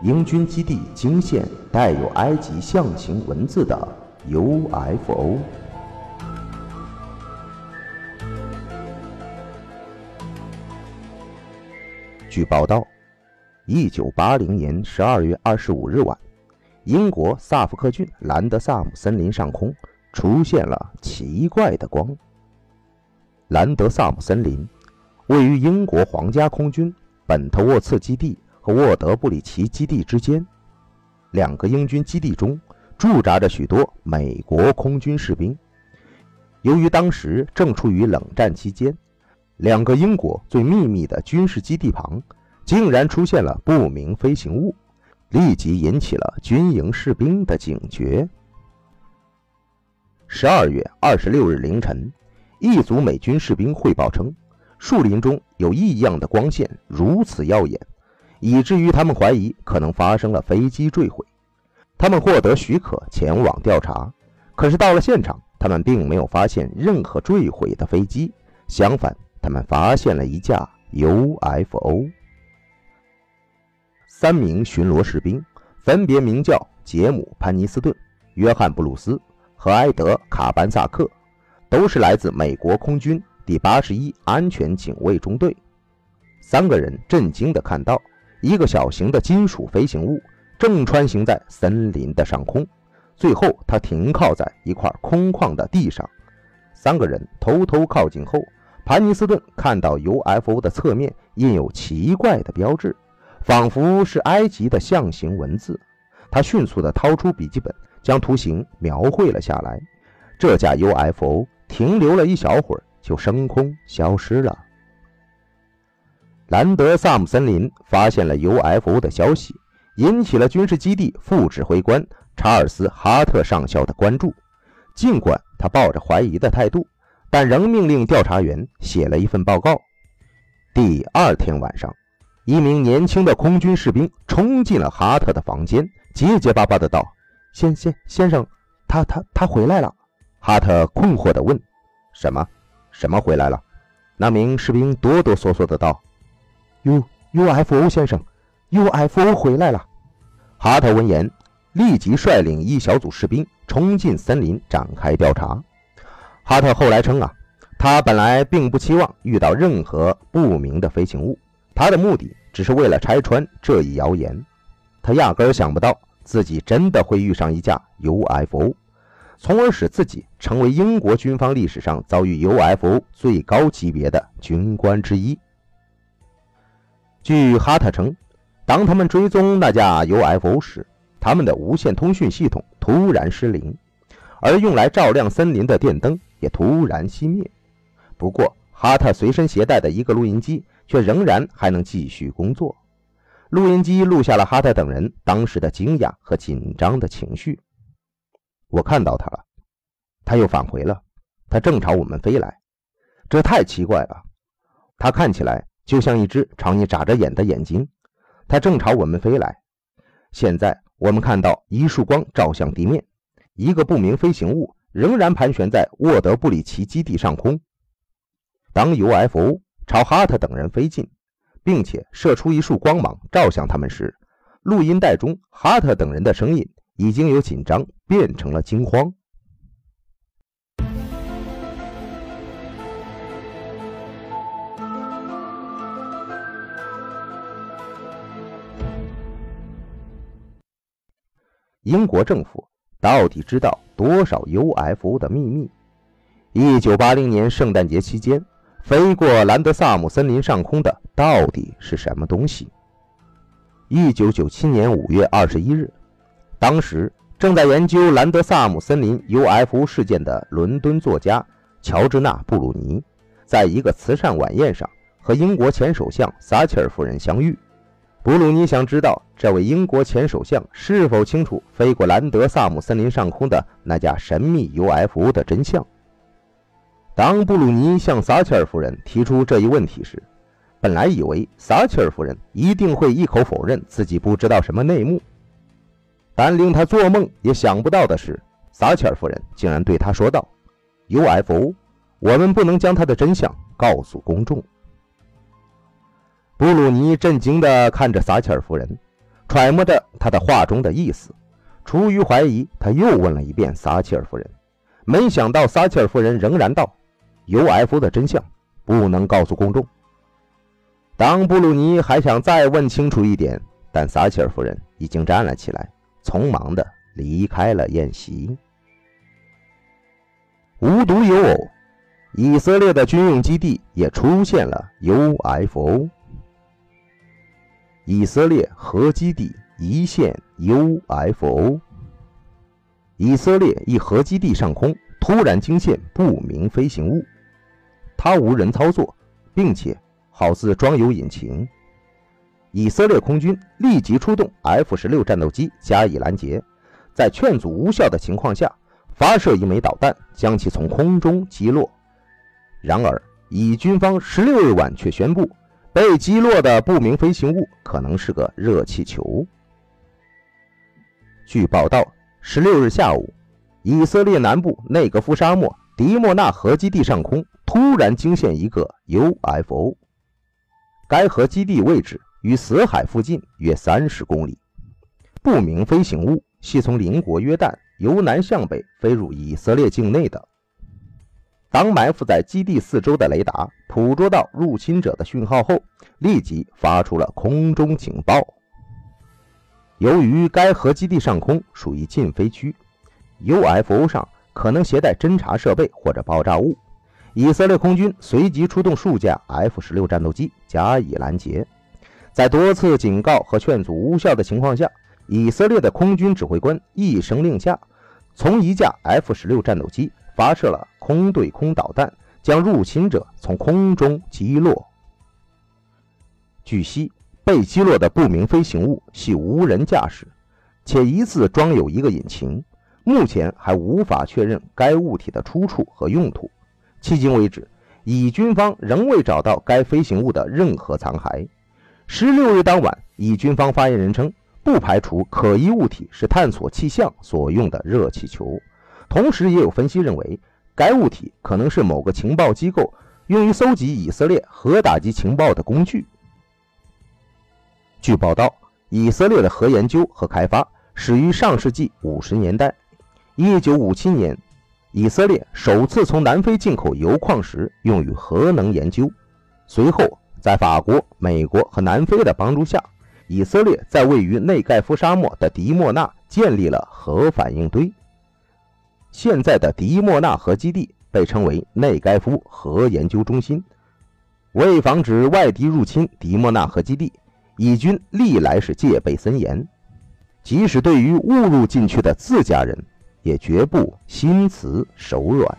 英军基地惊现带有埃及象形文字的 UFO。据报道，一九八零年十二月二十五日晚，英国萨福克郡兰德萨姆森林上空出现了奇怪的光。兰德萨姆森林位于英国皇家空军本特沃茨基地和沃德布里奇基地之间，两个英军基地中驻扎着许多美国空军士兵。由于当时正处于冷战期间，两个英国最秘密的军事基地旁，竟然出现了不明飞行物，立即引起了军营士兵的警觉。十二月二十六日凌晨，一组美军士兵汇报称，树林中有异样的光线，如此耀眼，以至于他们怀疑可能发生了飞机坠毁。他们获得许可前往调查，可是到了现场，他们并没有发现任何坠毁的飞机，相反。他们发现了一架 UFO。三名巡逻士兵分别名叫杰姆·潘尼斯顿、约翰·布鲁斯和埃德·卡班萨克，都是来自美国空军第八十一安全警卫中队。三个人震惊地看到一个小型的金属飞行物正穿行在森林的上空，最后它停靠在一块空旷的地上。三个人偷偷靠近后。潘尼斯顿看到 UFO 的侧面印有奇怪的标志，仿佛是埃及的象形文字。他迅速地掏出笔记本，将图形描绘了下来。这架 UFO 停留了一小会儿，就升空消失了。兰德萨姆森林发现了 UFO 的消息，引起了军事基地副指挥官查尔斯·哈特上校的关注。尽管他抱着怀疑的态度。但仍命令调查员写了一份报告。第二天晚上，一名年轻的空军士兵冲进了哈特的房间，结结巴巴的道：“先先先生，他他他回来了。”哈特困惑地问：“什么？什么回来了？”那名士兵哆哆嗦嗦的道：“U UFO 先生，UFO 回来了。”哈特闻言，立即率领一小组士兵冲进森林，展开调查。哈特后来称啊，他本来并不期望遇到任何不明的飞行物，他的目的只是为了拆穿这一谣言。他压根儿想不到自己真的会遇上一架 UFO，从而使自己成为英国军方历史上遭遇 UFO 最高级别的军官之一。据哈特称，当他们追踪那架 UFO 时，他们的无线通讯系统突然失灵，而用来照亮森林的电灯。也突然熄灭。不过，哈特随身携带的一个录音机却仍然还能继续工作。录音机录下了哈特等人当时的惊讶和紧张的情绪。我看到他了，他又返回了，他正朝我们飞来。这太奇怪了，他看起来就像一只朝你眨着眼的眼睛。它正朝我们飞来。现在我们看到一束光照向地面，一个不明飞行物。仍然盘旋在沃德布里奇基地上空。当 UFO 朝哈特等人飞近，并且射出一束光芒照向他们时，录音带中哈特等人的声音已经由紧张变成了惊慌。英国政府。到底知道多少 UFO 的秘密？一九八零年圣诞节期间，飞过兰德萨姆森林上空的到底是什么东西？一九九七年五月二十一日，当时正在研究兰德萨姆森林 UFO 事件的伦敦作家乔治娜·布鲁尼，在一个慈善晚宴上和英国前首相撒切尔夫人相遇。布鲁尼想知道这位英国前首相是否清楚飞过兰德萨姆森林上空的那架神秘 UFO 的真相。当布鲁尼向撒切尔夫人提出这一问题时，本来以为撒切尔夫人一定会一口否认自己不知道什么内幕，但令他做梦也想不到的是，撒切尔夫人竟然对他说道：“UFO，我们不能将它的真相告诉公众。”布鲁尼震惊地看着撒切尔夫人，揣摩着他的话中的意思。出于怀疑，他又问了一遍撒切尔夫人。没想到撒切尔夫人仍然道：“UFO 的真相不能告诉公众。”当布鲁尼还想再问清楚一点，但撒切尔夫人已经站了起来，匆忙地离开了宴席。无独有偶，以色列的军用基地也出现了 UFO。以色列核基地一线 UFO。以色列一核基地上空突然惊现不明飞行物，它无人操作，并且好似装有引擎。以色列空军立即出动 F 十六战斗机加以拦截，在劝阻无效的情况下，发射一枚导弹将其从空中击落。然而，以军方十六日晚却宣布，被击落的不明飞行物可能是个热气球。据报道。十六日下午，以色列南部内格夫沙漠迪莫纳核基地上空突然惊现一个 UFO。该核基地位置与死海附近约三十公里。不明飞行物系从邻国约旦由南向北飞入以色列境内的。当埋伏在基地四周的雷达捕捉到入侵者的讯号后，立即发出了空中警报。由于该核基地上空属于禁飞区，UFO 上可能携带侦察设备或者爆炸物，以色列空军随即出动数架 F 十六战斗机加以拦截。在多次警告和劝阻无效的情况下，以色列的空军指挥官一声令下，从一架 F 十六战斗机发射了空对空导弹，将入侵者从空中击落。据悉。被击落的不明飞行物系无人驾驶，且疑似装有一个引擎。目前还无法确认该物体的出处和用途。迄今为止，以军方仍未找到该飞行物的任何残骸。十六日当晚，以军方发言人称，不排除可疑物体是探索气象所用的热气球。同时，也有分析认为，该物体可能是某个情报机构用于搜集以色列核打击情报的工具。据报道，以色列的核研究和开发始于上世纪五十年代。一九五七年，以色列首次从南非进口铀矿石用于核能研究。随后，在法国、美国和南非的帮助下，以色列在位于内盖夫沙漠的迪莫纳建立了核反应堆。现在的迪莫纳河基地被称为内盖夫核研究中心。为防止外敌入侵迪莫纳河基地。以军历来是戒备森严，即使对于误入进去的自家人，也绝不心慈手软。